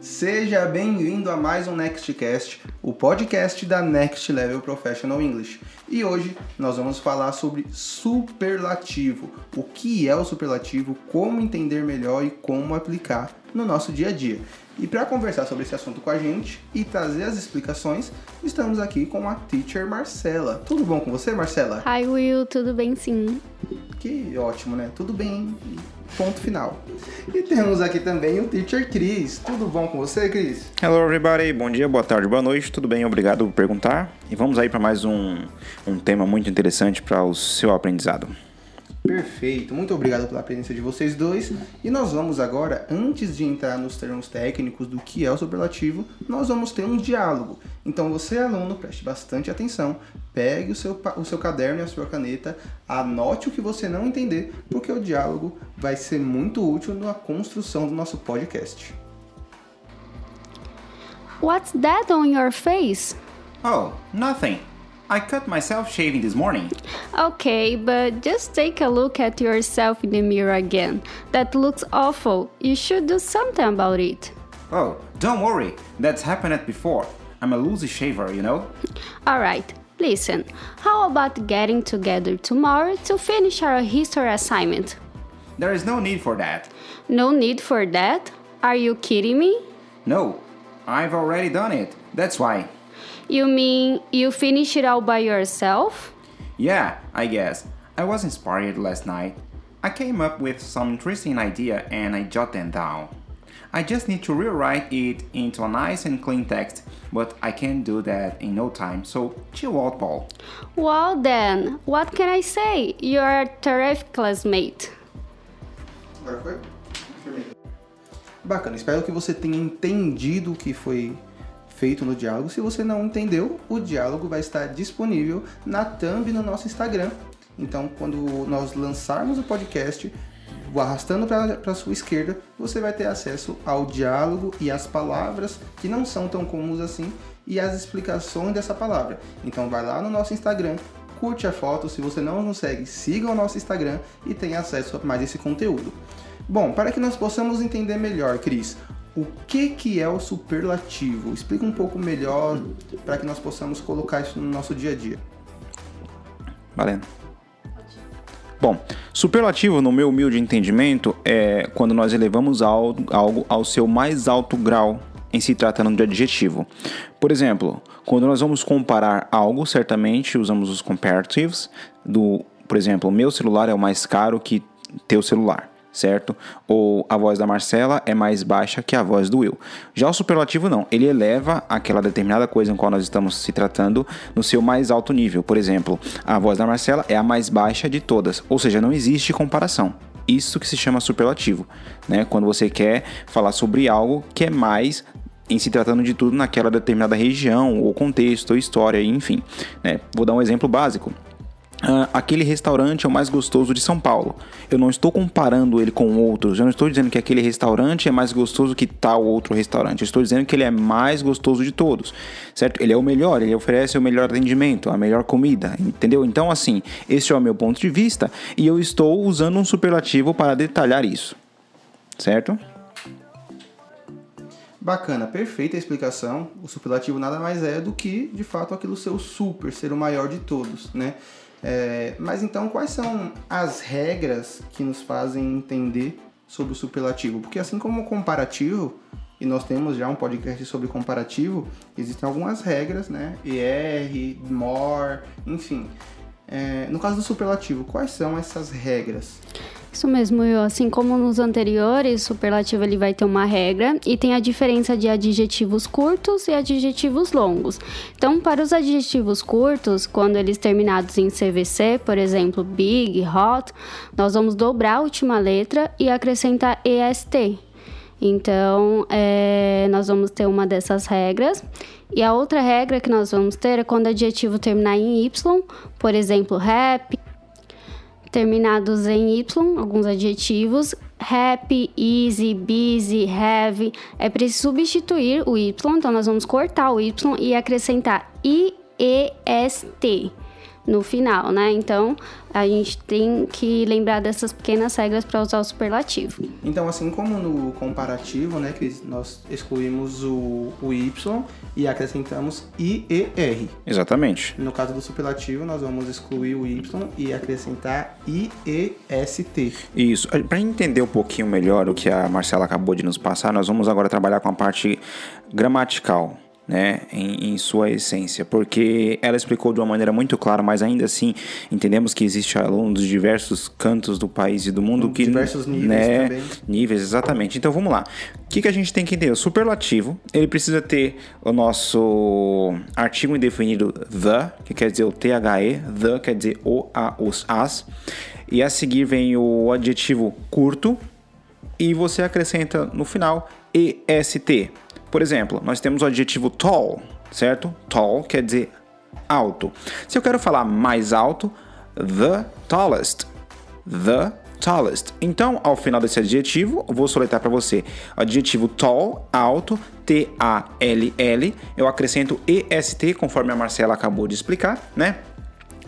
Seja bem-vindo a mais um Nextcast, o podcast da Next Level Professional English. E hoje nós vamos falar sobre superlativo, o que é o superlativo, como entender melhor e como aplicar no nosso dia a dia. E para conversar sobre esse assunto com a gente e trazer as explicações, estamos aqui com a teacher Marcela. Tudo bom com você, Marcela? Hi Will, tudo bem sim. Que ótimo, né? Tudo bem. Ponto final. E temos aqui também o teacher Cris. Tudo bom com você, Cris? Hello everybody, bom dia, boa tarde, boa noite, tudo bem? Obrigado por perguntar. E vamos aí para mais um, um tema muito interessante para o seu aprendizado. Perfeito, muito obrigado pela presença de vocês dois. E nós vamos agora, antes de entrar nos termos técnicos do que é o superlativo, nós vamos ter um diálogo. Então você, aluno, preste bastante atenção, pegue o seu, o seu caderno e a sua caneta, anote o que você não entender, porque o diálogo vai ser muito útil na construção do nosso podcast. What's that on your face? Oh, nothing. I cut myself shaving this morning. Okay, but just take a look at yourself in the mirror again. That looks awful. You should do something about it. Oh, don't worry. That's happened before. I'm a loosey shaver, you know? Alright, listen. How about getting together tomorrow to finish our history assignment? There is no need for that. No need for that? Are you kidding me? No, I've already done it. That's why. You mean you finish it all by yourself? Yeah, I guess. I was inspired last night. I came up with some interesting idea and I jot them down. I just need to rewrite it into a nice and clean text, but I can't do that in no time, so chill out, Paul. Well then, what can I say? You're a terrific classmate. Agora foi? Bacana, espero que você tenha entendido o que foi feito no diálogo. Se você não entendeu, o diálogo vai estar disponível na thumb no nosso Instagram. Então, quando nós lançarmos o podcast, arrastando para a sua esquerda, você vai ter acesso ao diálogo e às palavras que não são tão comuns assim e as explicações dessa palavra. Então, vai lá no nosso Instagram, curte a foto. Se você não nos segue, siga o nosso Instagram e tenha acesso a mais esse conteúdo. Bom, para que nós possamos entender melhor, Cris, o que, que é o superlativo? Explica um pouco melhor para que nós possamos colocar isso no nosso dia a dia. Valendo. Bom, superlativo, no meu humilde entendimento, é quando nós elevamos algo, ao seu mais alto grau em se tratando de adjetivo. Por exemplo, quando nós vamos comparar algo, certamente usamos os comparatives do, por exemplo, meu celular é o mais caro que teu celular certo? Ou a voz da Marcela é mais baixa que a voz do Will. Já o superlativo não, ele eleva aquela determinada coisa em qual nós estamos se tratando no seu mais alto nível. Por exemplo, a voz da Marcela é a mais baixa de todas, ou seja, não existe comparação. Isso que se chama superlativo, né? Quando você quer falar sobre algo que é mais em se tratando de tudo naquela determinada região, ou contexto, ou história, enfim. Né? Vou dar um exemplo básico. Uh, aquele restaurante é o mais gostoso de São Paulo. Eu não estou comparando ele com outros. Eu não estou dizendo que aquele restaurante é mais gostoso que tal outro restaurante. Eu estou dizendo que ele é mais gostoso de todos, certo? Ele é o melhor. Ele oferece o melhor atendimento, a melhor comida, entendeu? Então, assim, esse é o meu ponto de vista e eu estou usando um superlativo para detalhar isso, certo? Bacana, perfeita a explicação. O superlativo nada mais é do que, de fato, aquilo ser o super, ser o maior de todos, né? É, mas então, quais são as regras que nos fazem entender sobre o superlativo? Porque assim como o comparativo, e nós temos já um podcast sobre comparativo, existem algumas regras, né? ER, more, enfim. É, no caso do superlativo, quais são essas regras? Isso mesmo, eu, assim como nos anteriores, superlativo ele vai ter uma regra e tem a diferença de adjetivos curtos e adjetivos longos. Então, para os adjetivos curtos, quando eles terminados em CVC, por exemplo, big, hot, nós vamos dobrar a última letra e acrescentar EST. Então, é, nós vamos ter uma dessas regras. E a outra regra que nós vamos ter é quando o adjetivo terminar em Y, por exemplo, rap, terminados em Y, alguns adjetivos. Happy, easy, busy, heavy. É preciso substituir o Y, então nós vamos cortar o Y e acrescentar IEST no final, né? Então, a gente tem que lembrar dessas pequenas regras para usar o superlativo. Então, assim como no comparativo, né, que nós excluímos o, o Y e acrescentamos IER. Exatamente. No caso do superlativo, nós vamos excluir o Y e acrescentar IEST. Isso. Para entender um pouquinho melhor o que a Marcela acabou de nos passar, nós vamos agora trabalhar com a parte gramatical né, em, em, sua essência, porque ela explicou de uma maneira muito clara, mas ainda assim entendemos que existe alunos de diversos cantos do país e do mundo que diversos níveis né, também. níveis exatamente. Então vamos lá. O que, que a gente tem que entender? O superlativo ele precisa ter o nosso artigo indefinido the, que quer dizer o the, the quer dizer o, a, os, as, e a seguir vem o adjetivo curto e você acrescenta no final est por exemplo, nós temos o adjetivo tall, certo? Tall quer dizer alto. Se eu quero falar mais alto, the tallest. The tallest. Então, ao final desse adjetivo, vou soletrar para você. Adjetivo tall, alto, T-A-L-L. Eu acrescento EST, conforme a Marcela acabou de explicar, né?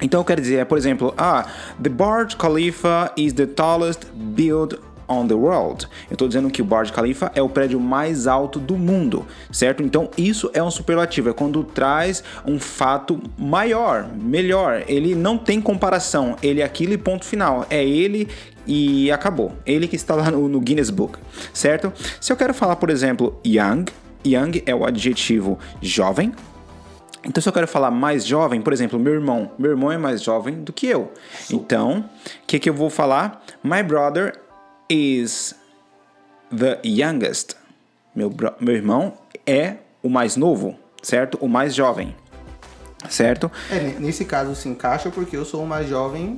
Então eu quero dizer, por exemplo, ah, the Burj Khalifa is the tallest build on the world. Eu estou dizendo que o Burj Khalifa é o prédio mais alto do mundo, certo? Então isso é um superlativo, é quando traz um fato maior, melhor. Ele não tem comparação, ele é aquilo e ponto final. É ele e acabou. Ele que está lá no, no Guinness Book, certo? Se eu quero falar, por exemplo, young, young é o adjetivo jovem, então, se eu quero falar mais jovem, por exemplo, meu irmão, meu irmão é mais jovem do que eu. Então, o que, que eu vou falar? My brother is the youngest. Meu, meu irmão é o mais novo, certo? O mais jovem, certo? É, nesse caso se encaixa porque eu sou o mais jovem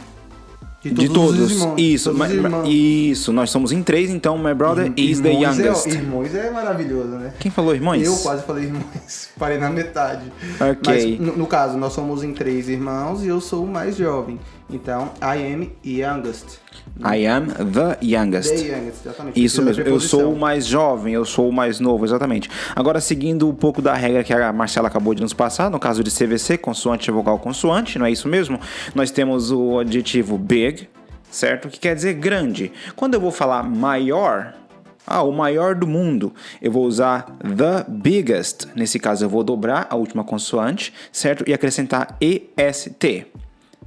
de todos. De todos. Irmãos, isso, todos isso. Nós somos em três, então my brother is the youngest. É, irmãos é maravilhoso, né? Quem falou irmãos? Eu quase falei irmãos, parei na metade. Ok. Mas no, no caso, nós somos em três irmãos e eu sou o mais jovem. Então, I am youngest. I am the youngest. The youngest, exatamente. Isso mesmo, eu sou o mais jovem, eu sou o mais novo, exatamente. Agora, seguindo um pouco da regra que a Marcela acabou de nos passar, no caso de CVC, consoante, vogal, consoante, não é isso mesmo? Nós temos o adjetivo big, certo? Que quer dizer grande. Quando eu vou falar maior, ah, o maior do mundo. Eu vou usar the biggest. Nesse caso, eu vou dobrar a última consoante, certo? E acrescentar est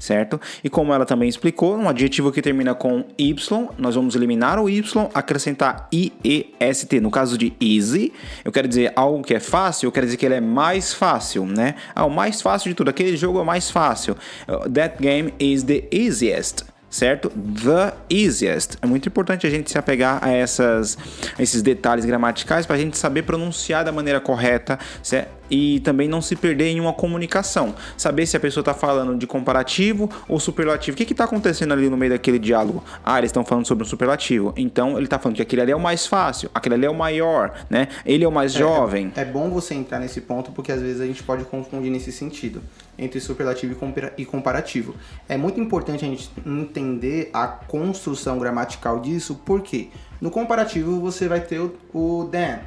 certo? E como ela também explicou, um adjetivo que termina com y, nós vamos eliminar o y, acrescentar iest. No caso de easy, eu quero dizer algo que é fácil, eu quero dizer que ele é mais fácil, né? Ah, o mais fácil de tudo, aquele jogo é o mais fácil. Uh, that game is the easiest certo? The easiest. É muito importante a gente se apegar a essas, esses detalhes gramaticais para a gente saber pronunciar da maneira correta certo? E também não se perder em uma comunicação. Saber se a pessoa está falando de comparativo ou superlativo. O que está acontecendo ali no meio daquele diálogo? Ah, eles estão falando sobre um superlativo. Então ele está falando que aquele ali é o mais fácil, aquele ali é o maior, né? Ele é o mais é, jovem. É, é bom você entrar nesse ponto porque às vezes a gente pode confundir nesse sentido entre superlativo e comparativo. É muito importante a gente entender a construção gramatical disso, porque no comparativo você vai ter o, o then.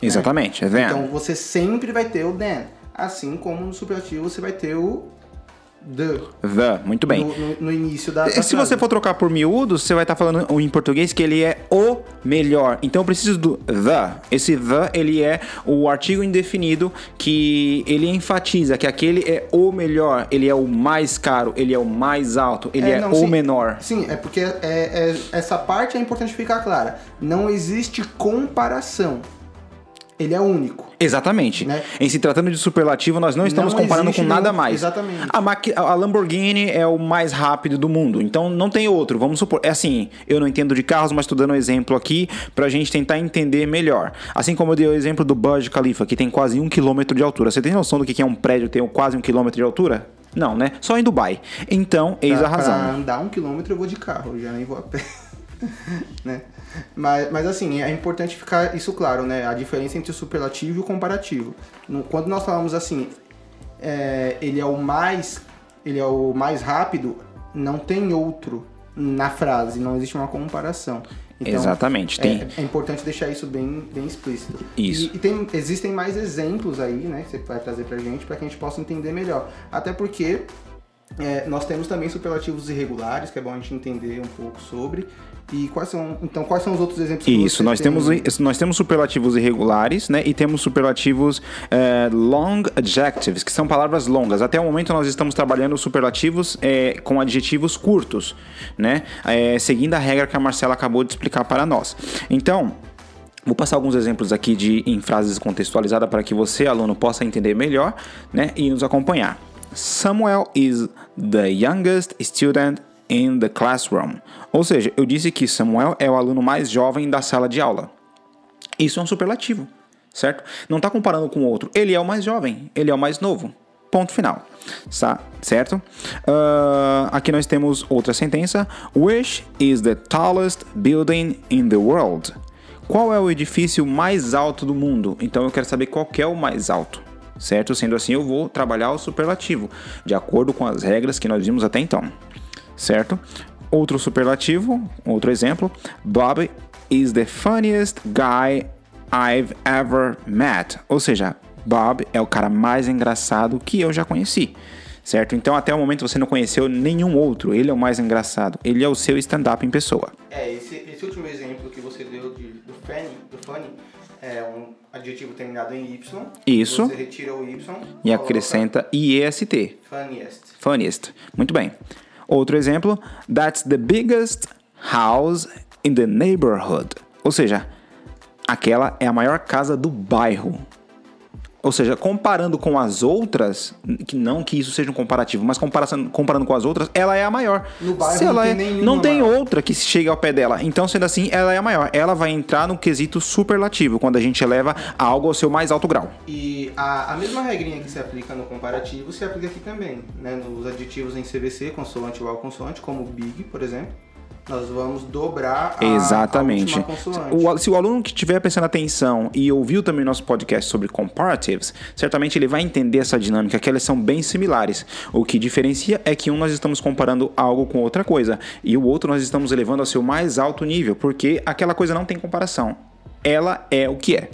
Né? Exatamente, né? é then. Então você sempre vai ter o then. Assim como no superlativo você vai ter o The. The, muito bem. No, no, no início da. Se frase. você for trocar por miúdos, você vai estar tá falando em português que ele é o melhor. Então eu preciso do the. Esse the, ele é o artigo indefinido que ele enfatiza que aquele é o melhor, ele é o mais caro, ele é o mais alto, ele é, é não, o sim, menor. Sim, é porque é, é, essa parte é importante ficar clara. Não existe comparação ele é único. Exatamente. Né? Em se tratando de superlativo, nós não estamos não comparando com nada nenhum... mais. Exatamente. A, a, Lamborghini é o mais rápido do mundo, então não tem outro. Vamos supor. É assim, eu não entendo de carros, mas estou dando um exemplo aqui para a gente tentar entender melhor. Assim como eu dei o exemplo do Burj Khalifa, que tem quase um quilômetro de altura. Você tem noção do que é um prédio ter quase um quilômetro de altura? Não, né? Só em Dubai. Então, eis pra, a razão. Pra andar um quilômetro eu vou de carro, eu já nem vou a pé. né? Mas, mas assim, é importante ficar isso claro, né? A diferença entre o superlativo e o comparativo. Quando nós falamos assim, é, ele é o mais ele é o mais rápido, não tem outro. na frase, não existe uma comparação. Então, Exatamente. Tem... É, é, importante deixar isso bem, bem explícito. Isso. E, e tem, existem mais exemplos aí, né, que você vai trazer pra gente, para que a gente possa entender melhor. Até porque é, nós temos também superlativos irregulares, que é bom a gente entender um pouco sobre. E quais são, então, quais são os outros exemplos? Isso, nós tem? temos nós temos superlativos irregulares, né? E temos superlativos é, long adjectives, que são palavras longas. Até o momento nós estamos trabalhando superlativos é, com adjetivos curtos, né? É, seguindo a regra que a Marcela acabou de explicar para nós. Então, Vou passar alguns exemplos aqui de em frases contextualizadas para que você, aluno, possa entender melhor, né, e nos acompanhar. Samuel is the youngest student in the classroom. Ou seja, eu disse que Samuel é o aluno mais jovem da sala de aula. Isso é um superlativo, certo? Não está comparando com o outro. Ele é o mais jovem, ele é o mais novo. Ponto final. Tá, certo? Uh, aqui nós temos outra sentença. Which is the tallest building in the world? Qual é o edifício mais alto do mundo? Então eu quero saber qual é o mais alto certo? Sendo assim, eu vou trabalhar o superlativo, de acordo com as regras que nós vimos até então, certo? Outro superlativo, outro exemplo, Bob is the funniest guy I've ever met. Ou seja, Bob é o cara mais engraçado que eu já conheci. Certo? Então, até o momento você não conheceu nenhum outro. Ele é o mais engraçado. Ele é o seu stand-up em pessoa. É, esse, esse último exemplo que você deu de, do funny, do funny é um adjetivo terminado em Y. Isso. Você retira o Y. E acrescenta IEST. Funniest. Funniest. Muito bem. Outro exemplo. That's the biggest house in the neighborhood. Ou seja, aquela é a maior casa do bairro. Ou seja, comparando com as outras, que não que isso seja um comparativo, mas comparando, comparando com as outras, ela é a maior. No bairro Se ela não é, tem nenhuma não tem maior. outra que chegue ao pé dela. Então, sendo assim, ela é a maior. Ela vai entrar no quesito superlativo, quando a gente eleva algo ao seu mais alto grau. E a, a mesma regrinha que se aplica no comparativo se aplica aqui também, né? Nos adjetivos em CVC, consoante igual consoante, como big, por exemplo. Nós vamos dobrar a, Exatamente. a. O- se o aluno que estiver prestando atenção e ouviu também nosso podcast sobre comparatives, certamente ele vai entender essa dinâmica, que elas são bem similares. O que diferencia é que um nós estamos comparando algo com outra coisa e o outro nós estamos elevando ao seu mais alto nível, porque aquela coisa não tem comparação. Ela é o que é.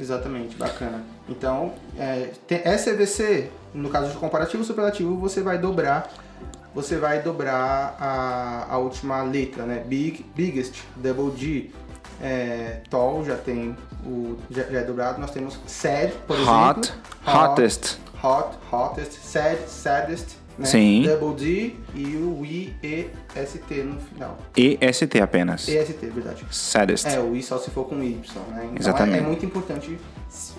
Exatamente, bacana. Então, é, tem SVC, no caso de comparativo superlativo, você vai dobrar você vai dobrar a, a última letra, né? Big, biggest, double G, é, tall já tem o já, já é dobrado. Nós temos sad, por Hot, exemplo. hottest. Hot, hottest, sad, saddest, né? Sim. Double D e o I E S T no final. EST apenas. E S T, verdade. Saddest. É, o I só se for com Y, né? Então Exatamente. É, é muito importante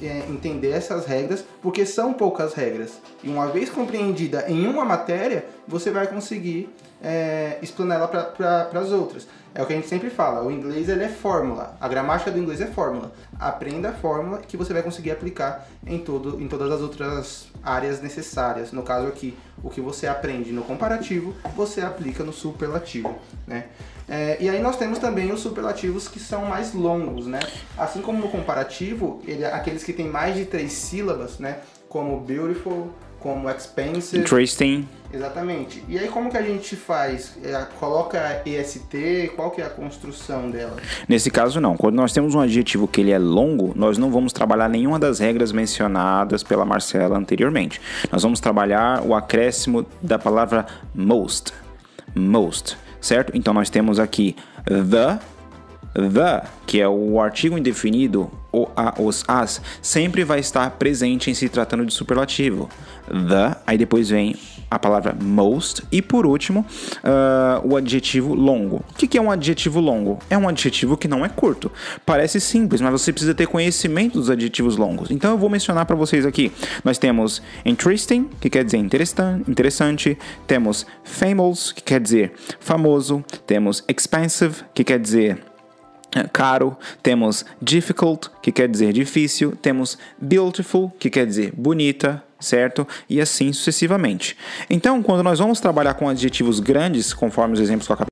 é, entender essas regras, porque são poucas regras. E uma vez compreendida em uma matéria, você vai conseguir é, explanar ela para as outras. É o que a gente sempre fala, o inglês ele é fórmula, a gramática do inglês é fórmula. Aprenda a fórmula que você vai conseguir aplicar em, todo, em todas as outras áreas necessárias. No caso aqui, o que você aprende no comparativo, você aplica no superlativo, né? É, e aí nós temos também os superlativos que são mais longos, né? Assim como no comparativo, ele, aqueles que têm mais de três sílabas, né? Como beautiful, como expensive. Interesting. Exatamente. E aí como que a gente faz? É, coloca EST, qual que é a construção dela? Nesse caso, não. Quando nós temos um adjetivo que ele é longo, nós não vamos trabalhar nenhuma das regras mencionadas pela Marcela anteriormente. Nós vamos trabalhar o acréscimo da palavra most. Most, certo? Então nós temos aqui the, the, que é o artigo indefinido, o a, os as, sempre vai estar presente em se tratando de superlativo. The, aí depois vem a palavra most e por último ah, o adjetivo longo. O que, que é um adjetivo longo? É um adjetivo que não é curto. Parece simples, mas você precisa ter conhecimento dos adjetivos longos. Então eu vou mencionar para vocês aqui. Nós temos interesting, que quer dizer interessante. Temos famous, que quer dizer famoso. Temos expensive, que quer dizer caro, temos difficult, que quer dizer difícil, temos beautiful, que quer dizer bonita, certo? E assim sucessivamente. Então, quando nós vamos trabalhar com adjetivos grandes, conforme os exemplos que eu acabei